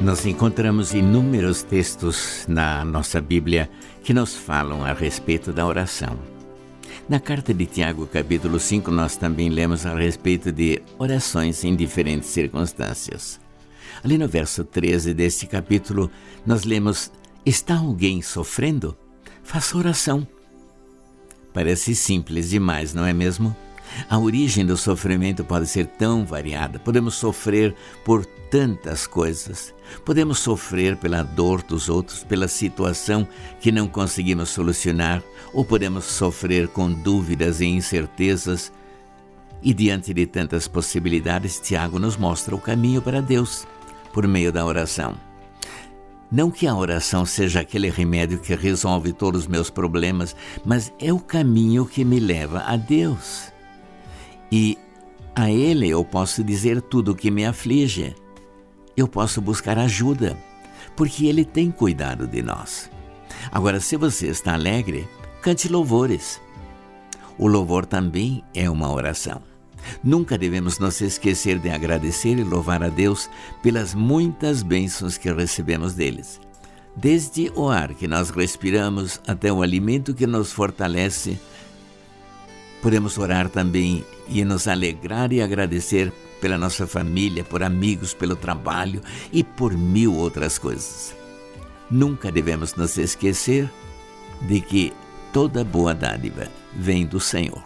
Nós encontramos inúmeros textos na nossa Bíblia que nos falam a respeito da oração. Na carta de Tiago, capítulo 5, nós também lemos a respeito de orações em diferentes circunstâncias. Ali no verso 13 deste capítulo, nós lemos: Está alguém sofrendo? Faça oração. Parece simples demais, não é mesmo? A origem do sofrimento pode ser tão variada. Podemos sofrer por tantas coisas. Podemos sofrer pela dor dos outros, pela situação que não conseguimos solucionar, ou podemos sofrer com dúvidas e incertezas. E diante de tantas possibilidades, Tiago nos mostra o caminho para Deus por meio da oração. Não que a oração seja aquele remédio que resolve todos os meus problemas, mas é o caminho que me leva a Deus. E a Ele eu posso dizer tudo o que me aflige. Eu posso buscar ajuda, porque Ele tem cuidado de nós. Agora, se você está alegre, cante louvores. O louvor também é uma oração. Nunca devemos nos esquecer de agradecer e louvar a Deus pelas muitas bênçãos que recebemos deles. Desde o ar que nós respiramos até o alimento que nos fortalece Podemos orar também e nos alegrar e agradecer pela nossa família, por amigos, pelo trabalho e por mil outras coisas. Nunca devemos nos esquecer de que toda boa dádiva vem do Senhor.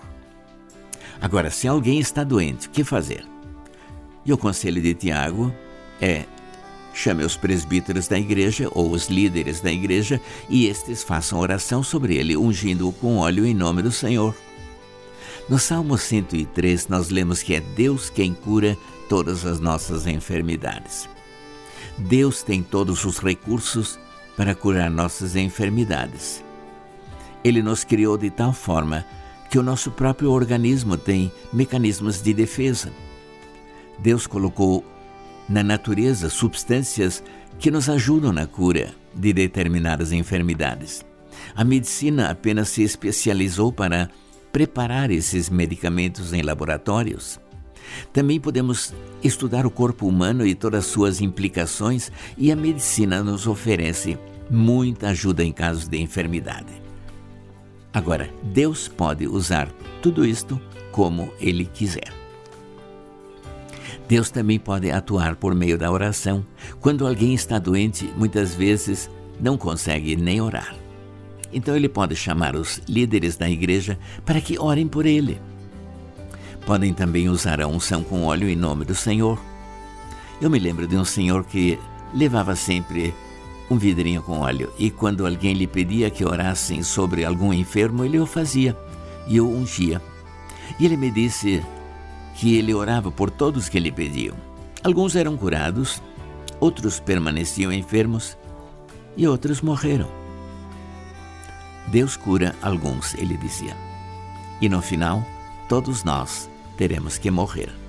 Agora, se alguém está doente, o que fazer? E o conselho de Tiago é: chame os presbíteros da igreja ou os líderes da igreja e estes façam oração sobre ele, ungindo-o com óleo em nome do Senhor. No Salmo 103, nós lemos que é Deus quem cura todas as nossas enfermidades. Deus tem todos os recursos para curar nossas enfermidades. Ele nos criou de tal forma que o nosso próprio organismo tem mecanismos de defesa. Deus colocou na natureza substâncias que nos ajudam na cura de determinadas enfermidades. A medicina apenas se especializou para preparar esses medicamentos em laboratórios. Também podemos estudar o corpo humano e todas as suas implicações, e a medicina nos oferece muita ajuda em casos de enfermidade. Agora, Deus pode usar tudo isto como Ele quiser. Deus também pode atuar por meio da oração. Quando alguém está doente, muitas vezes não consegue nem orar. Então ele pode chamar os líderes da igreja para que orem por ele. Podem também usar a unção com óleo em nome do Senhor. Eu me lembro de um senhor que levava sempre um vidrinho com óleo e quando alguém lhe pedia que orassem sobre algum enfermo, ele o fazia e o ungia. E ele me disse que ele orava por todos que lhe pediam. Alguns eram curados, outros permaneciam enfermos e outros morreram. Deus cura alguns, ele dizia. E no final, todos nós teremos que morrer.